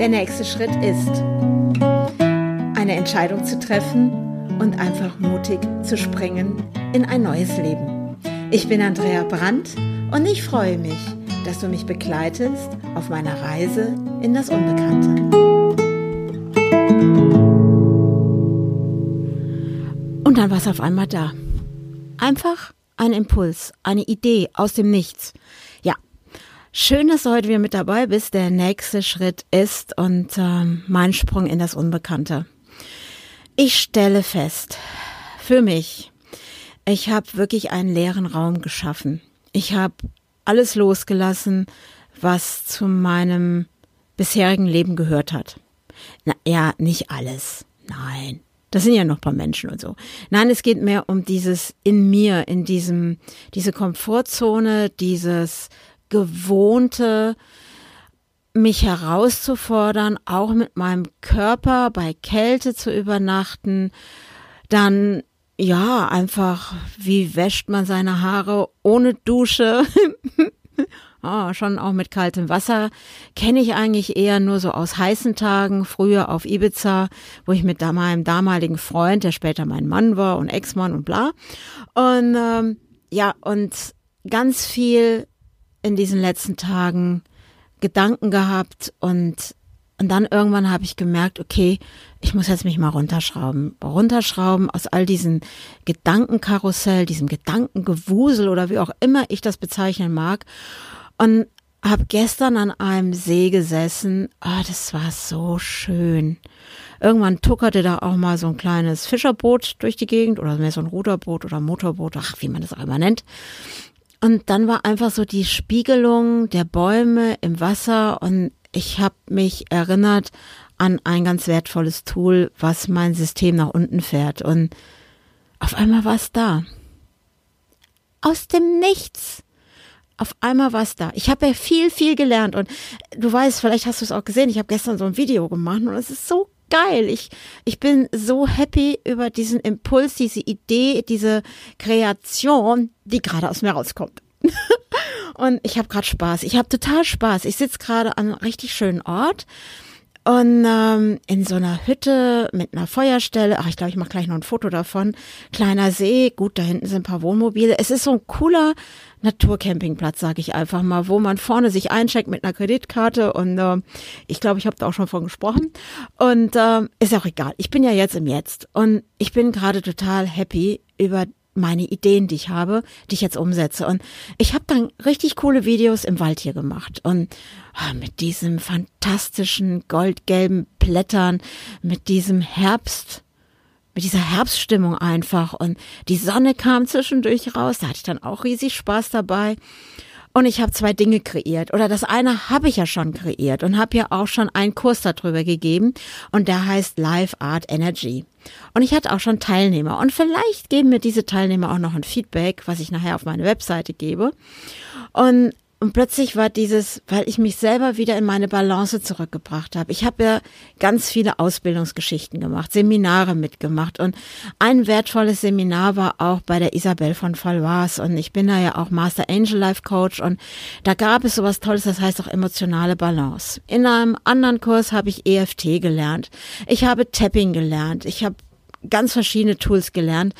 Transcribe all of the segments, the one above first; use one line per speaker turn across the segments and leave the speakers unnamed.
Der nächste Schritt ist, eine Entscheidung zu treffen und einfach mutig zu springen in ein neues Leben. Ich bin Andrea Brandt und ich freue mich, dass du mich begleitest auf meiner Reise in das Unbekannte. Und dann war es auf einmal da. Einfach ein Impuls, eine Idee aus dem Nichts. Schön, dass du heute wieder mit dabei bist. Der nächste Schritt ist und ähm, mein Sprung in das Unbekannte. Ich stelle fest, für mich, ich habe wirklich einen leeren Raum geschaffen. Ich habe alles losgelassen, was zu meinem bisherigen Leben gehört hat. Na, ja, nicht alles. Nein. Das sind ja noch paar Menschen und so. Nein, es geht mehr um dieses in mir, in diesem, diese Komfortzone, dieses gewohnte, mich herauszufordern, auch mit meinem Körper bei Kälte zu übernachten, dann ja, einfach, wie wäscht man seine Haare ohne Dusche? oh, schon auch mit kaltem Wasser. Kenne ich eigentlich eher nur so aus heißen Tagen, früher auf Ibiza, wo ich mit meinem damaligen Freund, der später mein Mann war und Ex-Mann und bla. Und ähm, ja, und ganz viel in diesen letzten Tagen Gedanken gehabt und und dann irgendwann habe ich gemerkt, okay, ich muss jetzt mich mal runterschrauben. Runterschrauben aus all diesen Gedankenkarussell, diesem Gedankengewusel oder wie auch immer ich das bezeichnen mag. Und habe gestern an einem See gesessen. Oh, das war so schön. Irgendwann tuckerte da auch mal so ein kleines Fischerboot durch die Gegend oder mehr so ein Ruderboot oder Motorboot, ach, wie man das auch immer nennt. Und dann war einfach so die Spiegelung der Bäume im Wasser und ich habe mich erinnert an ein ganz wertvolles Tool, was mein System nach unten fährt. Und auf einmal war es da. Aus dem Nichts. Auf einmal war es da. Ich habe ja viel, viel gelernt. Und du weißt, vielleicht hast du es auch gesehen, ich habe gestern so ein Video gemacht und es ist so geil. Ich, ich bin so happy über diesen Impuls, diese Idee, diese Kreation, die gerade aus mir rauskommt. und ich habe gerade Spaß. Ich habe total Spaß. Ich sitze gerade an einem richtig schönen Ort und ähm, in so einer Hütte mit einer Feuerstelle. Ach, ich glaube, ich mache gleich noch ein Foto davon. Kleiner See, gut, da hinten sind ein paar Wohnmobile. Es ist so ein cooler Naturcampingplatz, sage ich einfach mal, wo man vorne sich eincheckt mit einer Kreditkarte und äh, ich glaube, ich habe da auch schon von gesprochen. Und äh, ist auch egal. Ich bin ja jetzt im Jetzt und ich bin gerade total happy über meine Ideen, die ich habe, die ich jetzt umsetze. Und ich habe dann richtig coole Videos im Wald hier gemacht. Und oh, mit diesem fantastischen goldgelben Blättern, mit diesem Herbst, mit dieser Herbststimmung einfach. Und die Sonne kam zwischendurch raus. Da hatte ich dann auch riesig Spaß dabei. Und ich habe zwei Dinge kreiert. Oder das eine habe ich ja schon kreiert und habe ja auch schon einen Kurs darüber gegeben. Und der heißt Live Art Energy. Und ich hatte auch schon Teilnehmer. Und vielleicht geben mir diese Teilnehmer auch noch ein Feedback, was ich nachher auf meine Webseite gebe. Und und plötzlich war dieses, weil ich mich selber wieder in meine Balance zurückgebracht habe. Ich habe ja ganz viele Ausbildungsgeschichten gemacht, Seminare mitgemacht und ein wertvolles Seminar war auch bei der Isabel von Falvas und ich bin da ja auch Master Angel Life Coach und da gab es sowas Tolles, das heißt auch emotionale Balance. In einem anderen Kurs habe ich EFT gelernt. Ich habe Tapping gelernt. Ich habe ganz verschiedene Tools gelernt.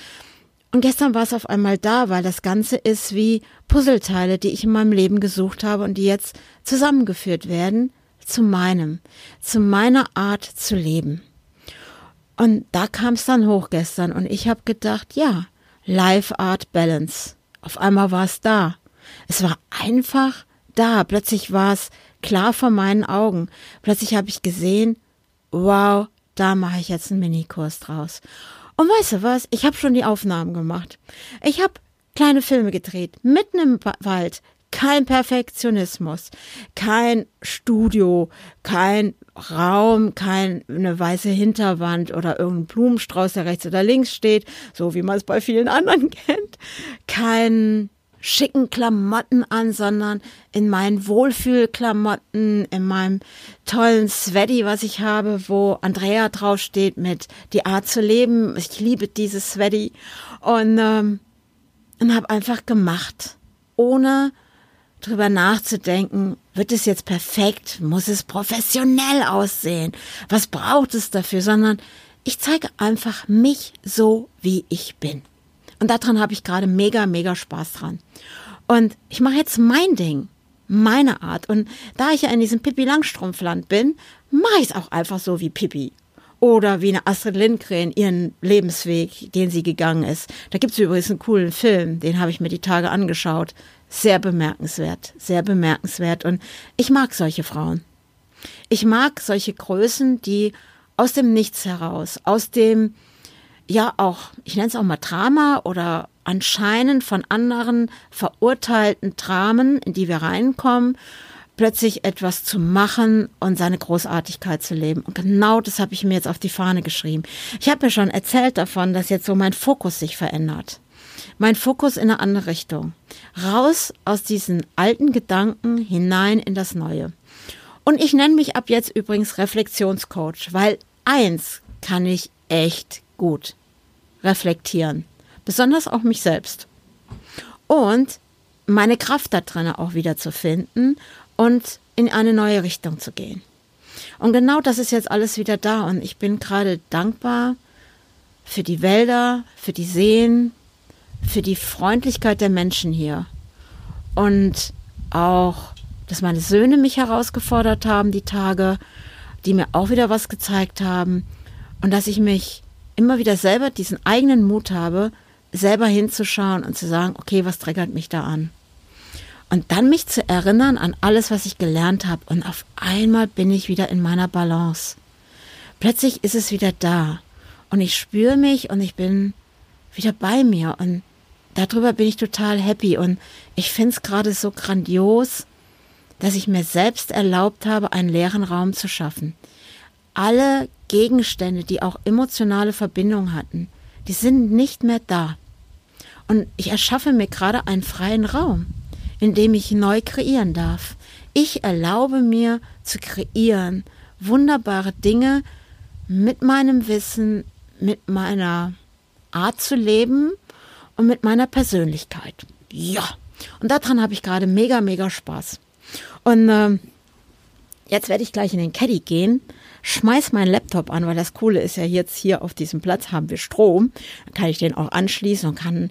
Und gestern war es auf einmal da, weil das Ganze ist wie Puzzleteile, die ich in meinem Leben gesucht habe und die jetzt zusammengeführt werden zu meinem, zu meiner Art zu leben. Und da kam es dann hoch gestern und ich habe gedacht, ja, Life Art Balance. Auf einmal war es da. Es war einfach da. Plötzlich war es klar vor meinen Augen. Plötzlich habe ich gesehen, wow, da mache ich jetzt einen Minikurs draus. Und weißt du was? Ich habe schon die Aufnahmen gemacht. Ich habe kleine Filme gedreht, mitten im Wald. Kein Perfektionismus, kein Studio, kein Raum, keine weiße Hinterwand oder irgendein Blumenstrauß, der rechts oder links steht, so wie man es bei vielen anderen kennt. Kein schicken Klamotten an, sondern in meinen Wohlfühlklamotten, in meinem tollen Sweaty, was ich habe, wo Andrea draufsteht mit die Art zu leben. Ich liebe dieses Sweaty. Und ähm, und habe einfach gemacht, ohne drüber nachzudenken, wird es jetzt perfekt, muss es professionell aussehen, was braucht es dafür, sondern ich zeige einfach mich so, wie ich bin. Und daran habe ich gerade mega, mega Spaß dran. Und ich mache jetzt mein Ding, meine Art. Und da ich ja in diesem Pippi Langstrumpfland bin, mache ich es auch einfach so wie Pippi. Oder wie eine Astrid Lindgren ihren Lebensweg, den sie gegangen ist. Da gibt es übrigens einen coolen Film, den habe ich mir die Tage angeschaut. Sehr bemerkenswert, sehr bemerkenswert. Und ich mag solche Frauen. Ich mag solche Größen, die aus dem Nichts heraus, aus dem, ja auch, ich nenne es auch mal Drama oder anscheinend von anderen verurteilten Dramen, in die wir reinkommen, plötzlich etwas zu machen und seine Großartigkeit zu leben. Und genau das habe ich mir jetzt auf die Fahne geschrieben. Ich habe mir schon erzählt davon, dass jetzt so mein Fokus sich verändert. Mein Fokus in eine andere Richtung. Raus aus diesen alten Gedanken hinein in das Neue. Und ich nenne mich ab jetzt übrigens Reflexionscoach, weil eins kann ich echt gut. Reflektieren. Besonders auch mich selbst. Und meine Kraft da drin auch wieder zu finden und in eine neue Richtung zu gehen. Und genau das ist jetzt alles wieder da und ich bin gerade dankbar für die Wälder, für die Seen, für die Freundlichkeit der Menschen hier und auch, dass meine Söhne mich herausgefordert haben, die Tage, die mir auch wieder was gezeigt haben und dass ich mich immer wieder selber diesen eigenen Mut habe, selber hinzuschauen und zu sagen, okay, was triggert mich da an? Und dann mich zu erinnern an alles, was ich gelernt habe. Und auf einmal bin ich wieder in meiner Balance. Plötzlich ist es wieder da. Und ich spüre mich und ich bin wieder bei mir. Und darüber bin ich total happy. Und ich finde es gerade so grandios, dass ich mir selbst erlaubt habe, einen leeren Raum zu schaffen. Alle Gegenstände, die auch emotionale Verbindung hatten, die sind nicht mehr da. Und ich erschaffe mir gerade einen freien Raum in dem ich neu kreieren darf. Ich erlaube mir zu kreieren wunderbare Dinge mit meinem Wissen, mit meiner Art zu leben und mit meiner Persönlichkeit. Ja, und daran habe ich gerade mega, mega Spaß. Und äh, jetzt werde ich gleich in den Caddy gehen, schmeiß meinen Laptop an, weil das Coole ist ja jetzt hier auf diesem Platz haben wir Strom. Dann kann ich den auch anschließen und kann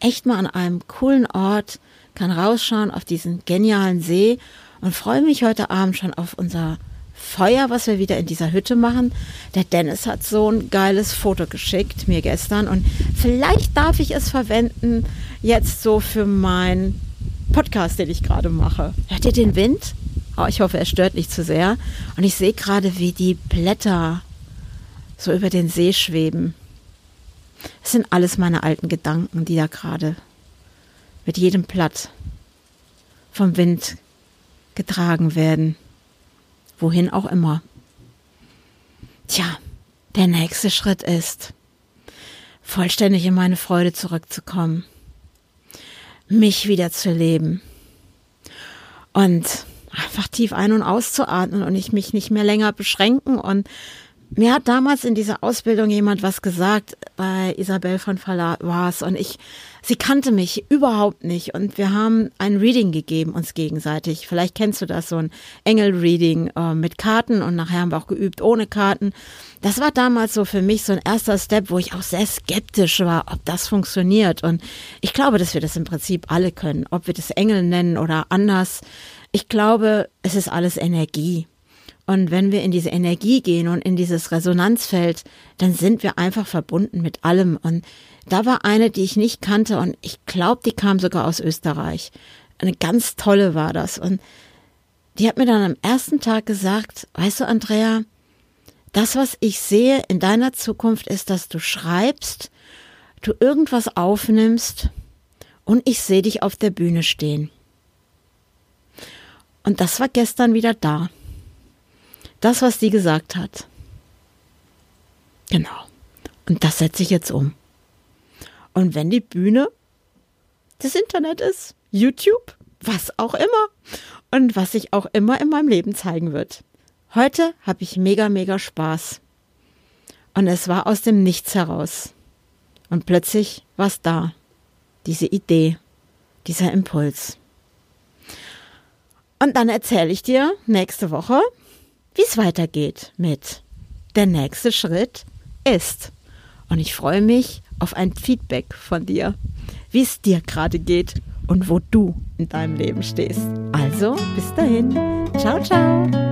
echt mal an einem coolen Ort kann rausschauen auf diesen genialen See und freue mich heute Abend schon auf unser Feuer, was wir wieder in dieser Hütte machen. Der Dennis hat so ein geiles Foto geschickt mir gestern und vielleicht darf ich es verwenden jetzt so für meinen Podcast, den ich gerade mache. Hört ihr den Wind? Oh, ich hoffe, er stört nicht zu sehr. Und ich sehe gerade, wie die Blätter so über den See schweben. Es sind alles meine alten Gedanken, die da gerade mit jedem Blatt vom Wind getragen werden, wohin auch immer. Tja, der nächste Schritt ist, vollständig in meine Freude zurückzukommen, mich wieder zu leben und einfach tief ein- und auszuatmen und ich mich nicht mehr länger beschränken und mir hat damals in dieser Ausbildung jemand was gesagt bei Isabel von Fallas und ich, sie kannte mich überhaupt nicht und wir haben ein Reading gegeben uns gegenseitig. Vielleicht kennst du das, so ein Engel-Reading äh, mit Karten und nachher haben wir auch geübt ohne Karten. Das war damals so für mich so ein erster Step, wo ich auch sehr skeptisch war, ob das funktioniert und ich glaube, dass wir das im Prinzip alle können, ob wir das Engel nennen oder anders. Ich glaube, es ist alles Energie. Und wenn wir in diese Energie gehen und in dieses Resonanzfeld, dann sind wir einfach verbunden mit allem. Und da war eine, die ich nicht kannte und ich glaube, die kam sogar aus Österreich. Eine ganz tolle war das. Und die hat mir dann am ersten Tag gesagt, weißt du, Andrea, das, was ich sehe in deiner Zukunft, ist, dass du schreibst, du irgendwas aufnimmst und ich sehe dich auf der Bühne stehen. Und das war gestern wieder da. Das, was die gesagt hat. Genau. Und das setze ich jetzt um. Und wenn die Bühne das Internet ist, YouTube, was auch immer und was sich auch immer in meinem Leben zeigen wird. Heute habe ich mega, mega Spaß. Und es war aus dem Nichts heraus. Und plötzlich war es da. Diese Idee, dieser Impuls. Und dann erzähle ich dir nächste Woche, wie es weitergeht mit der nächste Schritt ist. Und ich freue mich auf ein Feedback von dir, wie es dir gerade geht und wo du in deinem Leben stehst. Also, bis dahin. Ciao, ciao.